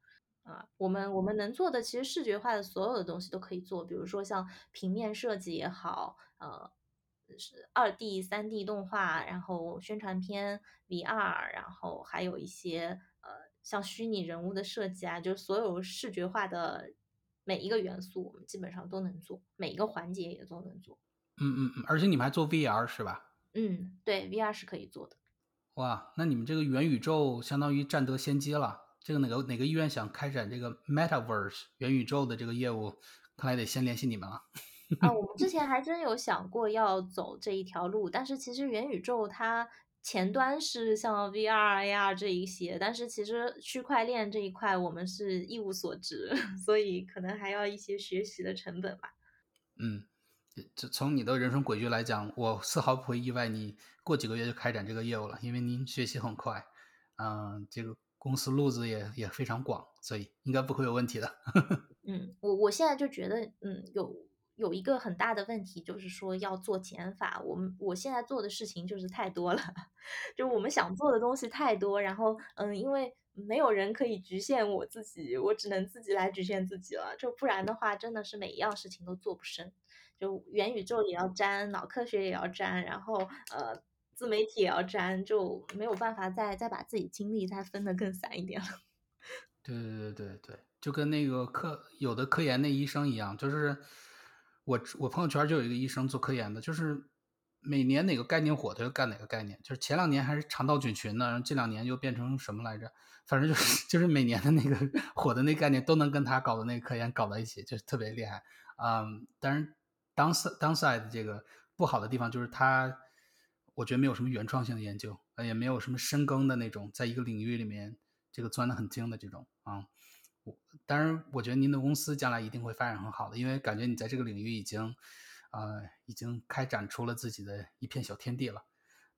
啊，我们我们能做的其实视觉化的所有的东西都可以做，比如说像平面设计也好，呃，是二 D、三 D 动画，然后宣传片、VR，然后还有一些呃像虚拟人物的设计啊，就是所有视觉化的每一个元素，我们基本上都能做，每一个环节也都能做。嗯嗯嗯，而且你们还做 VR 是吧？嗯，对，VR 是可以做的。哇，那你们这个元宇宙相当于占得先机了。这个哪个哪个医院想开展这个 Metaverse 元宇宙的这个业务，看来得先联系你们了。啊，我们 之前还真有想过要走这一条路，但是其实元宇宙它前端是像 VR、AR 这一些，但是其实区块链这一块我们是一无所知，所以可能还要一些学习的成本吧。嗯，这从你的人生轨迹来讲，我丝毫不会意外你过几个月就开展这个业务了，因为您学习很快。嗯，这个。公司路子也也非常广，所以应该不会有问题的。嗯，我我现在就觉得，嗯，有有一个很大的问题，就是说要做减法。我们我现在做的事情就是太多了，就我们想做的东西太多。然后，嗯，因为没有人可以局限我自己，我只能自己来局限自己了。就不然的话，真的是每一样事情都做不深。就元宇宙也要沾，脑科学也要沾，然后呃。自媒体也要沾，就没有办法再再把自己精力再分得更散一点了。对对对对对，就跟那个科有的科研那医生一样，就是我我朋友圈就有一个医生做科研的，就是每年哪个概念火，他就干哪个概念。就是前两年还是肠道菌群呢，然后这两年又变成什么来着？反正就是 就是每年的那个 火的那概念都能跟他搞的那个科研搞到一起，就是特别厉害。嗯，当然，downside downside 这个不好的地方就是他，我觉得没有什么原创性的研究，呃也没有什么深耕的那种，在一个领域里面这个钻的很精的这种啊。我当然，我觉得您的公司将来一定会发展很好的，因为感觉你在这个领域已经，呃，已经开展出了自己的一片小天地了。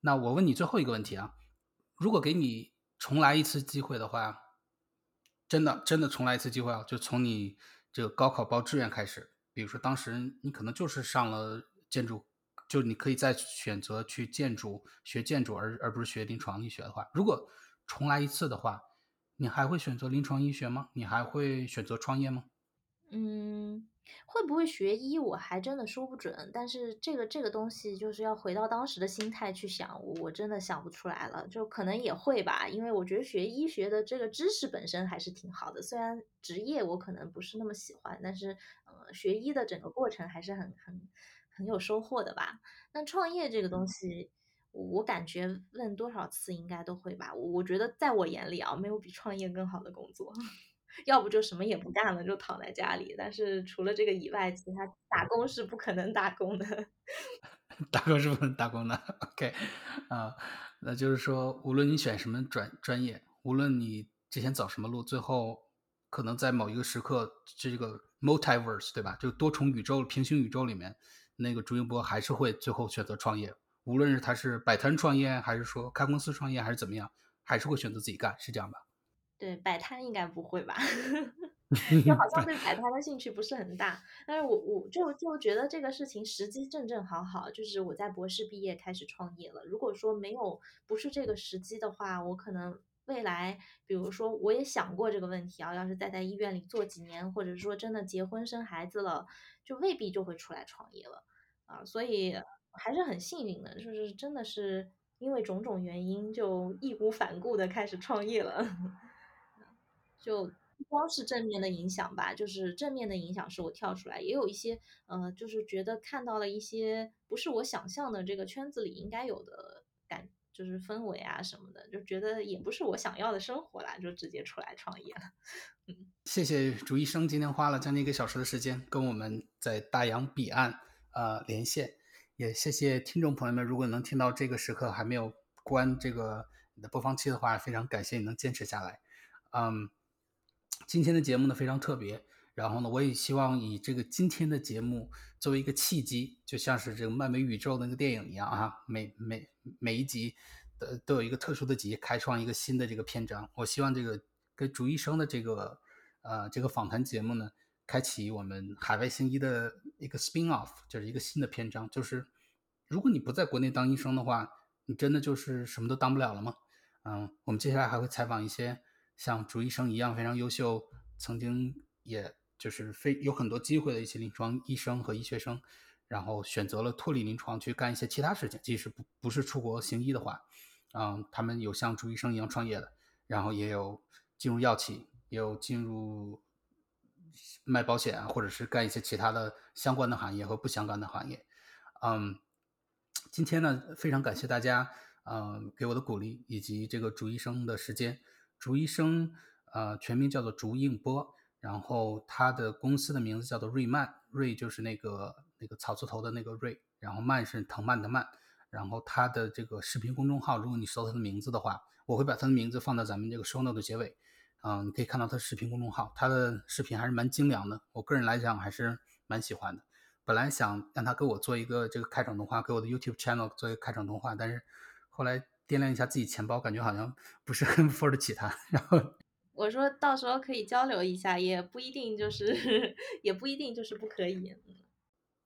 那我问你最后一个问题啊，如果给你重来一次机会的话，真的真的重来一次机会啊，就从你这个高考报志愿开始，比如说当时你可能就是上了建筑，就你可以再选择去建筑学建筑，而而不是学临床医学的话，如果重来一次的话。你还会选择临床医学吗？你还会选择创业吗？嗯，会不会学医，我还真的说不准。但是这个这个东西，就是要回到当时的心态去想，我真的想不出来了。就可能也会吧，因为我觉得学医学的这个知识本身还是挺好的。虽然职业我可能不是那么喜欢，但是呃，学医的整个过程还是很很很有收获的吧。那创业这个东西。我感觉问多少次应该都会吧。我觉得在我眼里啊，没有比创业更好的工作。要不就什么也不干了，就躺在家里。但是除了这个以外，其他打工是不可能打工的。打工是不能打工的。OK，啊，那就是说，无论你选什么专专业，无论你之前走什么路，最后可能在某一个时刻，这个 multiverse 对吧？就多重宇宙、平行宇宙里面，那个朱云波还是会最后选择创业。无论是他是摆摊创业，还是说开公司创业，还是怎么样，还是会选择自己干，是这样吧？对，摆摊应该不会吧？就好像对 摆摊的兴趣不是很大。但是我我就就觉得这个事情时机正正好好，就是我在博士毕业开始创业了。如果说没有不是这个时机的话，我可能未来，比如说我也想过这个问题啊，要是再在医院里做几年，或者说真的结婚生孩子了，就未必就会出来创业了啊，所以。还是很幸运的，就是真的是因为种种原因，就义无反顾的开始创业了。就不光是正面的影响吧，就是正面的影响是我跳出来，也有一些呃，就是觉得看到了一些不是我想象的这个圈子里应该有的感，就是氛围啊什么的，就觉得也不是我想要的生活啦，就直接出来创业了。嗯，谢谢朱医生今天花了将近一个小时的时间跟我们在大洋彼岸呃连线。也谢谢听众朋友们，如果能听到这个时刻还没有关这个你的播放器的话，非常感谢你能坚持下来。嗯，今天的节目呢非常特别，然后呢，我也希望以这个今天的节目作为一个契机，就像是这个漫威宇宙那个电影一样啊，每每每一集的都有一个特殊的集，开创一个新的这个篇章。我希望这个跟朱医生的这个呃这个访谈节目呢。开启我们海外行医的一个 spin off，就是一个新的篇章。就是如果你不在国内当医生的话，你真的就是什么都当不了了吗？嗯，我们接下来还会采访一些像朱医生一样非常优秀，曾经也就是非有很多机会的一些临床医生和医学生，然后选择了脱离临床去干一些其他事情，即使不不是出国行医的话，嗯，他们有像朱医生一样创业的，然后也有进入药企，也有进入。卖保险啊，或者是干一些其他的相关的行业和不相干的行业。嗯，今天呢，非常感谢大家，呃，给我的鼓励以及这个竹医生的时间。竹医生，呃，全名叫做竹应波，然后他的公司的名字叫做瑞曼，瑞就是那个那个草字头的那个瑞，然后曼是藤蔓的蔓。然后他的这个视频公众号，如果你搜他的名字的话，我会把他的名字放到咱们这个 show note 的结尾。嗯，你可以看到他视频公众号，他的视频还是蛮精良的。我个人来讲还是蛮喜欢的。本来想让他给我做一个这个开场动画，给我的 YouTube channel 做一个开场动画，但是后来掂量一下自己钱包，感觉好像不是很 for 得起他。然后 我说到时候可以交流一下，也不一定就是 也不一定就是不可以。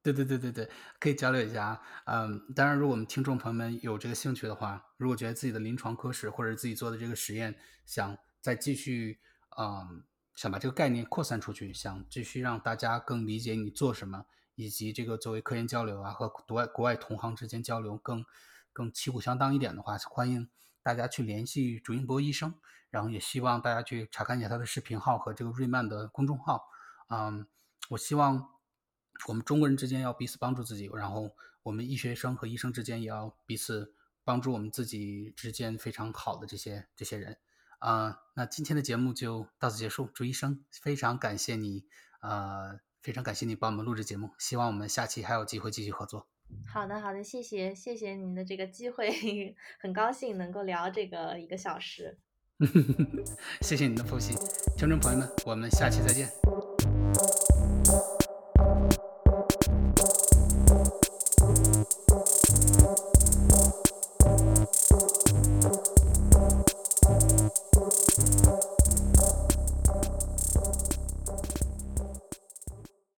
对对对对对，可以交流一下啊。嗯，当然，如果我们听众朋友们有这个兴趣的话，如果觉得自己的临床科室或者自己做的这个实验想。再继续，嗯，想把这个概念扩散出去，想继续让大家更理解你做什么，以及这个作为科研交流啊和国外国外同行之间交流更更旗鼓相当一点的话，欢迎大家去联系朱英博医生，然后也希望大家去查看一下他的视频号和这个瑞曼的公众号。嗯，我希望我们中国人之间要彼此帮助自己，然后我们医学生和医生之间也要彼此帮助我们自己之间非常好的这些这些人。啊，那今天的节目就到此结束。朱医生，非常感谢你，呃，非常感谢你帮我们录制节目。希望我们下期还有机会继续合作。好的，好的，谢谢，谢谢您的这个机会，很高兴能够聊这个一个小时。谢谢你的复习，听众朋友们，我们下期再见。